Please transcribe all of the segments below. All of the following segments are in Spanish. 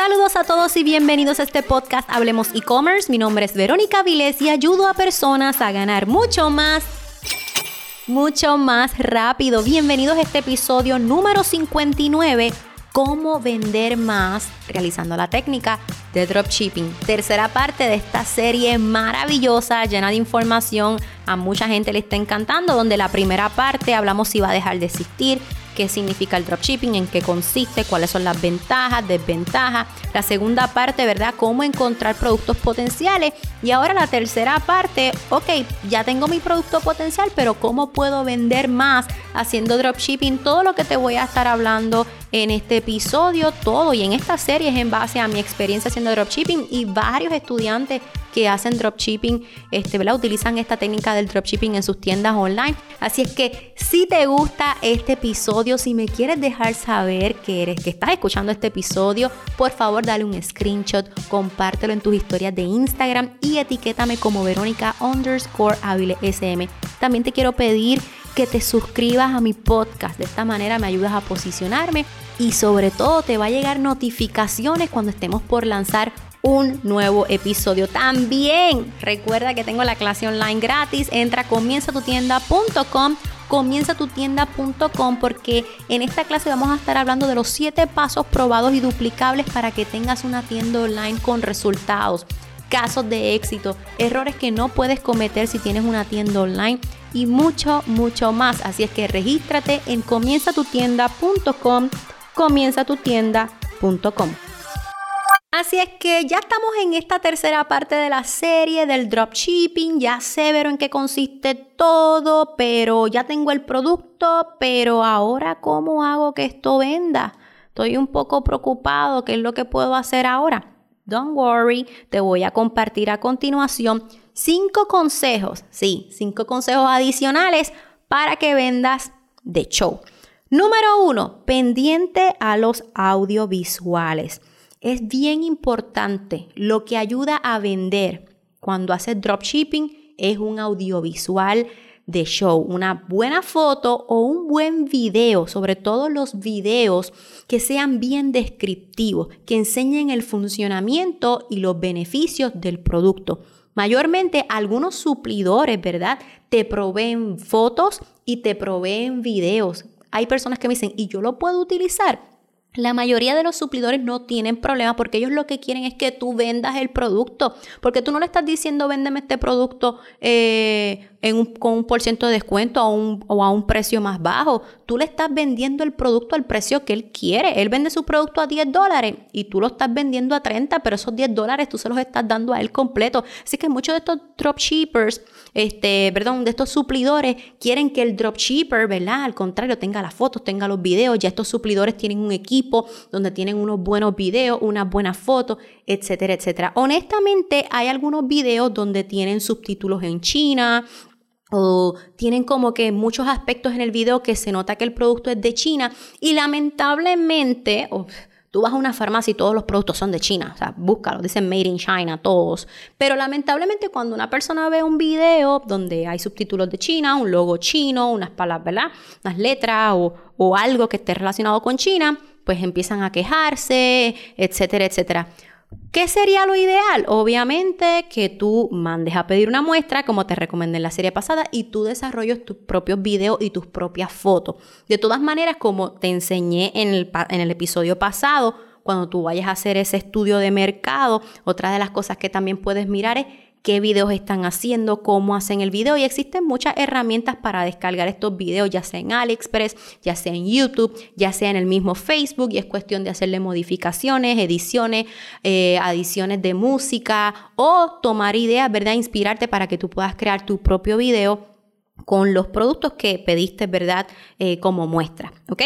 Saludos a todos y bienvenidos a este podcast Hablemos e-commerce. Mi nombre es Verónica Viles y ayudo a personas a ganar mucho más, mucho más rápido. Bienvenidos a este episodio número 59 cómo vender más realizando la técnica de dropshipping. Tercera parte de esta serie maravillosa, llena de información. A mucha gente le está encantando, donde la primera parte hablamos si va a dejar de existir, qué significa el dropshipping, en qué consiste, cuáles son las ventajas, desventajas. La segunda parte, ¿verdad? Cómo encontrar productos potenciales. Y ahora la tercera parte, ok, ya tengo mi producto potencial, pero ¿cómo puedo vender más haciendo dropshipping? Todo lo que te voy a estar hablando en este episodio, todo y en esta serie es en base a mi experiencia haciendo dropshipping y varios estudiantes que hacen dropshipping, este, ¿verdad? utilizan esta técnica del dropshipping en sus tiendas online. Así es que si te gusta este episodio, si me quieres dejar saber que eres, que estás escuchando este episodio, por favor dale un screenshot, compártelo en tus historias de Instagram y etiquétame como Verónica underscore SM. También te quiero pedir que te suscribas a mi podcast. De esta manera me ayudas a posicionarme y sobre todo te va a llegar notificaciones cuando estemos por lanzar un nuevo episodio. También recuerda que tengo la clase online gratis. Entra a comienzatutienda.com comienzatutienda.com porque en esta clase vamos a estar hablando de los 7 pasos probados y duplicables para que tengas una tienda online con resultados, casos de éxito, errores que no puedes cometer si tienes una tienda online y mucho, mucho más. Así es que regístrate en comienzatutienda.com, comienzatutienda.com. Así es que ya estamos en esta tercera parte de la serie del dropshipping. Ya sé, ver en qué consiste todo, pero ya tengo el producto, pero ahora ¿cómo hago que esto venda? Estoy un poco preocupado, ¿qué es lo que puedo hacer ahora? Don't worry, te voy a compartir a continuación cinco consejos, sí, cinco consejos adicionales para que vendas de show. Número uno, pendiente a los audiovisuales. Es bien importante lo que ayuda a vender cuando haces dropshipping es un audiovisual de show, una buena foto o un buen video, sobre todo los videos que sean bien descriptivos, que enseñen el funcionamiento y los beneficios del producto. Mayormente algunos suplidores, ¿verdad? Te proveen fotos y te proveen videos. Hay personas que me dicen, ¿y yo lo puedo utilizar? La mayoría de los suplidores no tienen problema porque ellos lo que quieren es que tú vendas el producto. Porque tú no le estás diciendo véndeme este producto eh, con un por ciento de descuento o a un precio más bajo. Tú le estás vendiendo el producto al precio que él quiere. Él vende su producto a 10 dólares y tú lo estás vendiendo a 30, pero esos 10 dólares tú se los estás dando a él completo. Así que muchos de estos dropshippers, este, perdón, de estos suplidores quieren que el dropshipper, ¿verdad? Al contrario, tenga las fotos, tenga los videos. Ya estos suplidores tienen un equipo donde tienen unos buenos videos, unas buenas fotos, etcétera, etcétera. Honestamente, hay algunos videos donde tienen subtítulos en China o tienen como que muchos aspectos en el video que se nota que el producto es de China y lamentablemente, tú vas a una farmacia y todos los productos son de China, o sea, búscalo, dicen Made in China todos, pero lamentablemente cuando una persona ve un video donde hay subtítulos de China, un logo chino, unas palabras, ¿verdad? Unas letras o, o algo que esté relacionado con China, pues empiezan a quejarse, etcétera, etcétera. ¿Qué sería lo ideal? Obviamente que tú mandes a pedir una muestra, como te recomendé en la serie pasada, y tú desarrolles tus propios videos y tus propias fotos. De todas maneras, como te enseñé en el, en el episodio pasado, cuando tú vayas a hacer ese estudio de mercado, otra de las cosas que también puedes mirar es qué videos están haciendo, cómo hacen el video y existen muchas herramientas para descargar estos videos, ya sea en AliExpress, ya sea en YouTube, ya sea en el mismo Facebook y es cuestión de hacerle modificaciones, ediciones, eh, adiciones de música o tomar ideas, ¿verdad? Inspirarte para que tú puedas crear tu propio video con los productos que pediste, ¿verdad? Eh, como muestra, ¿ok?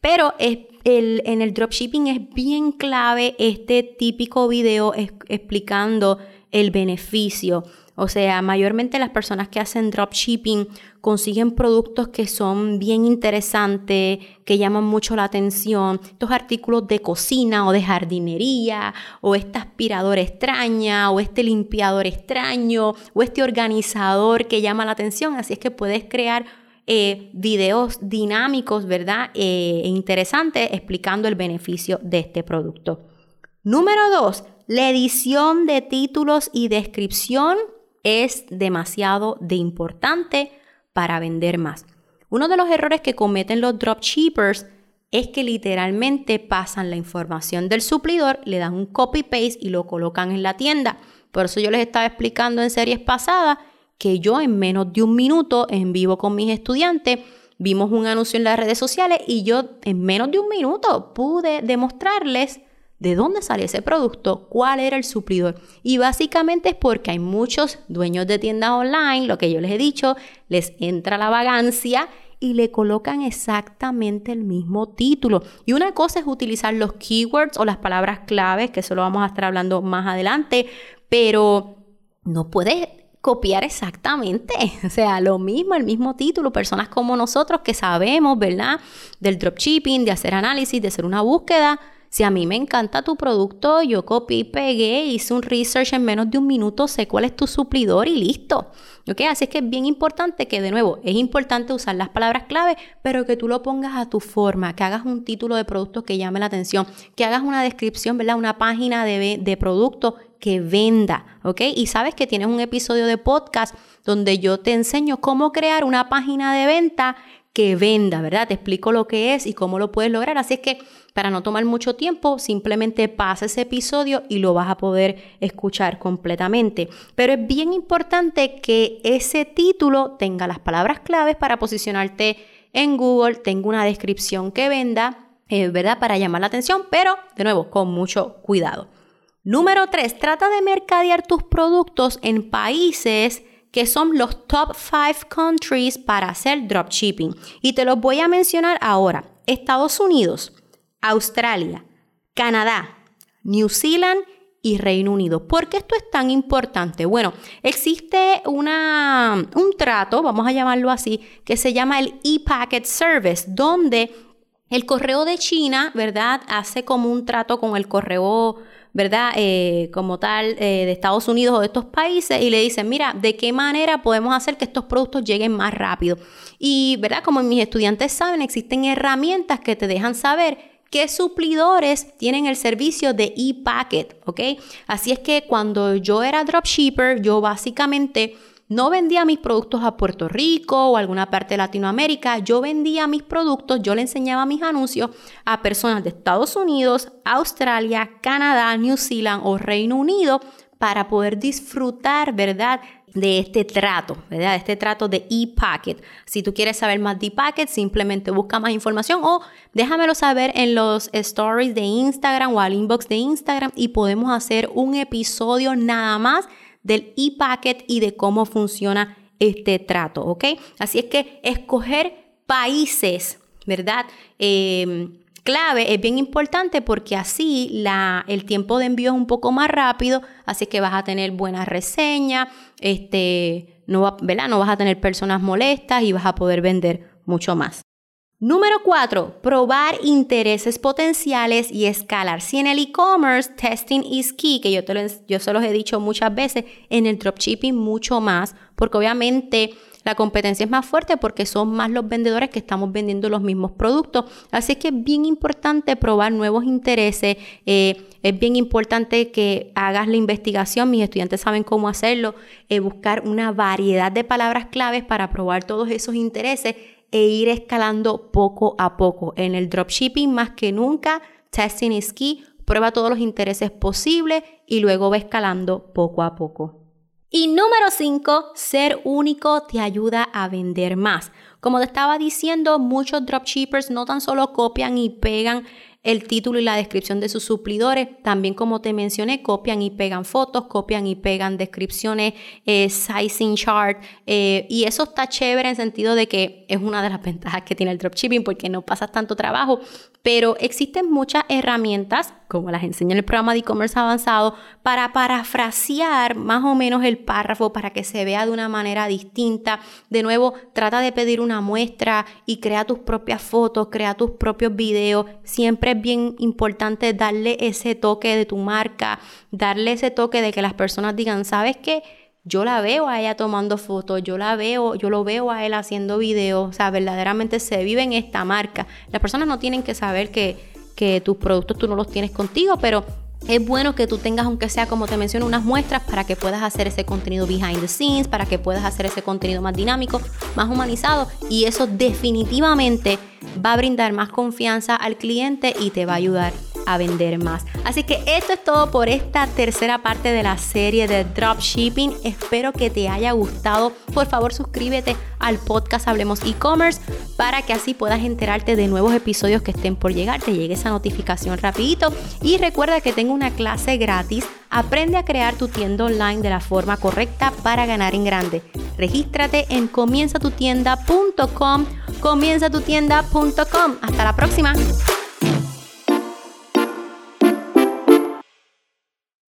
Pero en el dropshipping es bien clave este típico video explicando el beneficio. O sea, mayormente las personas que hacen dropshipping consiguen productos que son bien interesantes, que llaman mucho la atención. Estos artículos de cocina o de jardinería, o esta aspiradora extraña, o este limpiador extraño, o este organizador que llama la atención. Así es que puedes crear eh, videos dinámicos, ¿verdad? E interesantes explicando el beneficio de este producto. Número dos, la edición de títulos y descripción es demasiado de importante para vender más. Uno de los errores que cometen los dropshippers es que literalmente pasan la información del suplidor, le dan un copy-paste y lo colocan en la tienda. Por eso yo les estaba explicando en series pasadas que yo en menos de un minuto en vivo con mis estudiantes vimos un anuncio en las redes sociales y yo en menos de un minuto pude demostrarles de dónde sale ese producto, cuál era el suplidor. Y básicamente es porque hay muchos dueños de tiendas online, lo que yo les he dicho, les entra la vagancia y le colocan exactamente el mismo título. Y una cosa es utilizar los keywords o las palabras claves, que eso lo vamos a estar hablando más adelante, pero no puedes copiar exactamente, o sea, lo mismo, el mismo título, personas como nosotros que sabemos, ¿verdad? Del dropshipping, de hacer análisis, de hacer una búsqueda. Si a mí me encanta tu producto, yo copié y pegué, hice un research en menos de un minuto, sé cuál es tu suplidor y listo. ¿Ok? Así es que es bien importante que, de nuevo, es importante usar las palabras clave, pero que tú lo pongas a tu forma, que hagas un título de producto que llame la atención, que hagas una descripción, ¿verdad? Una página de, de producto que venda, ¿ok? Y sabes que tienes un episodio de podcast donde yo te enseño cómo crear una página de venta que venda, ¿verdad? Te explico lo que es y cómo lo puedes lograr. Así es que para no tomar mucho tiempo, simplemente pasa ese episodio y lo vas a poder escuchar completamente. Pero es bien importante que ese título tenga las palabras claves para posicionarte en Google, tenga una descripción que venda, eh, ¿verdad? Para llamar la atención, pero de nuevo, con mucho cuidado. Número 3, trata de mercadear tus productos en países que son los top 5 countries para hacer dropshipping. Y te los voy a mencionar ahora. Estados Unidos, Australia, Canadá, New Zealand y Reino Unido. ¿Por qué esto es tan importante? Bueno, existe una, un trato, vamos a llamarlo así, que se llama el e-packet service, donde el correo de China, ¿verdad? Hace como un trato con el correo, ¿verdad? Eh, como tal eh, de Estados Unidos o de estos países y le dicen, mira, ¿de qué manera podemos hacer que estos productos lleguen más rápido? Y, ¿verdad? Como mis estudiantes saben, existen herramientas que te dejan saber qué suplidores tienen el servicio de e-packet, ¿ok? Así es que cuando yo era dropshipper, yo básicamente no vendía mis productos a Puerto Rico o alguna parte de Latinoamérica, yo vendía mis productos, yo le enseñaba mis anuncios a personas de Estados Unidos, Australia, Canadá, New Zealand o Reino Unido para poder disfrutar, ¿verdad? de este trato, ¿verdad? De este trato de e-packet. Si tú quieres saber más de e-packet, simplemente busca más información o déjamelo saber en los stories de Instagram o al inbox de Instagram y podemos hacer un episodio nada más del e-packet y de cómo funciona este trato, ¿ok? Así es que escoger países, ¿verdad? Eh, clave es bien importante porque así la, el tiempo de envío es un poco más rápido, así que vas a tener buenas reseñas, este, no, ¿verdad? no vas a tener personas molestas y vas a poder vender mucho más. Número 4. Probar intereses potenciales y escalar. Si en el e-commerce testing is key, que yo, te lo, se los he dicho muchas veces, en el dropshipping mucho más, porque obviamente la competencia es más fuerte porque son más los vendedores que estamos vendiendo los mismos productos. Así que es bien importante probar nuevos intereses. Eh, es bien importante que hagas la investigación. Mis estudiantes saben cómo hacerlo. Eh, buscar una variedad de palabras claves para probar todos esos intereses e ir escalando poco a poco. En el dropshipping más que nunca, testing is key. Prueba todos los intereses posibles y luego va escalando poco a poco. Y número 5, ser único te ayuda a vender más. Como te estaba diciendo, muchos dropshippers no tan solo copian y pegan el título y la descripción de sus suplidores. También, como te mencioné, copian y pegan fotos, copian y pegan descripciones, eh, sizing chart. Eh, y eso está chévere en sentido de que es una de las ventajas que tiene el dropshipping porque no pasas tanto trabajo. Pero existen muchas herramientas, como las enseño en el programa de e-commerce avanzado, para parafrasear más o menos el párrafo para que se vea de una manera distinta. De nuevo, trata de pedir una muestra y crea tus propias fotos, crea tus propios videos. Siempre bien importante darle ese toque de tu marca, darle ese toque de que las personas digan, ¿sabes qué? Yo la veo a ella tomando fotos, yo la veo, yo lo veo a él haciendo videos, o sea, verdaderamente se vive en esta marca. Las personas no tienen que saber que, que tus productos tú no los tienes contigo, pero es bueno que tú tengas, aunque sea como te menciono, unas muestras para que puedas hacer ese contenido behind the scenes, para que puedas hacer ese contenido más dinámico, más humanizado y eso definitivamente va a brindar más confianza al cliente y te va a ayudar a vender más. Así que esto es todo por esta tercera parte de la serie de dropshipping. Espero que te haya gustado. Por favor, suscríbete al podcast Hablemos e-commerce para que así puedas enterarte de nuevos episodios que estén por llegar, te llegue esa notificación rapidito y recuerda que tengo una clase gratis. Aprende a crear tu tienda online de la forma correcta para ganar en grande. Regístrate en comienzatutienda.com, comienzatutienda.com. Hasta la próxima.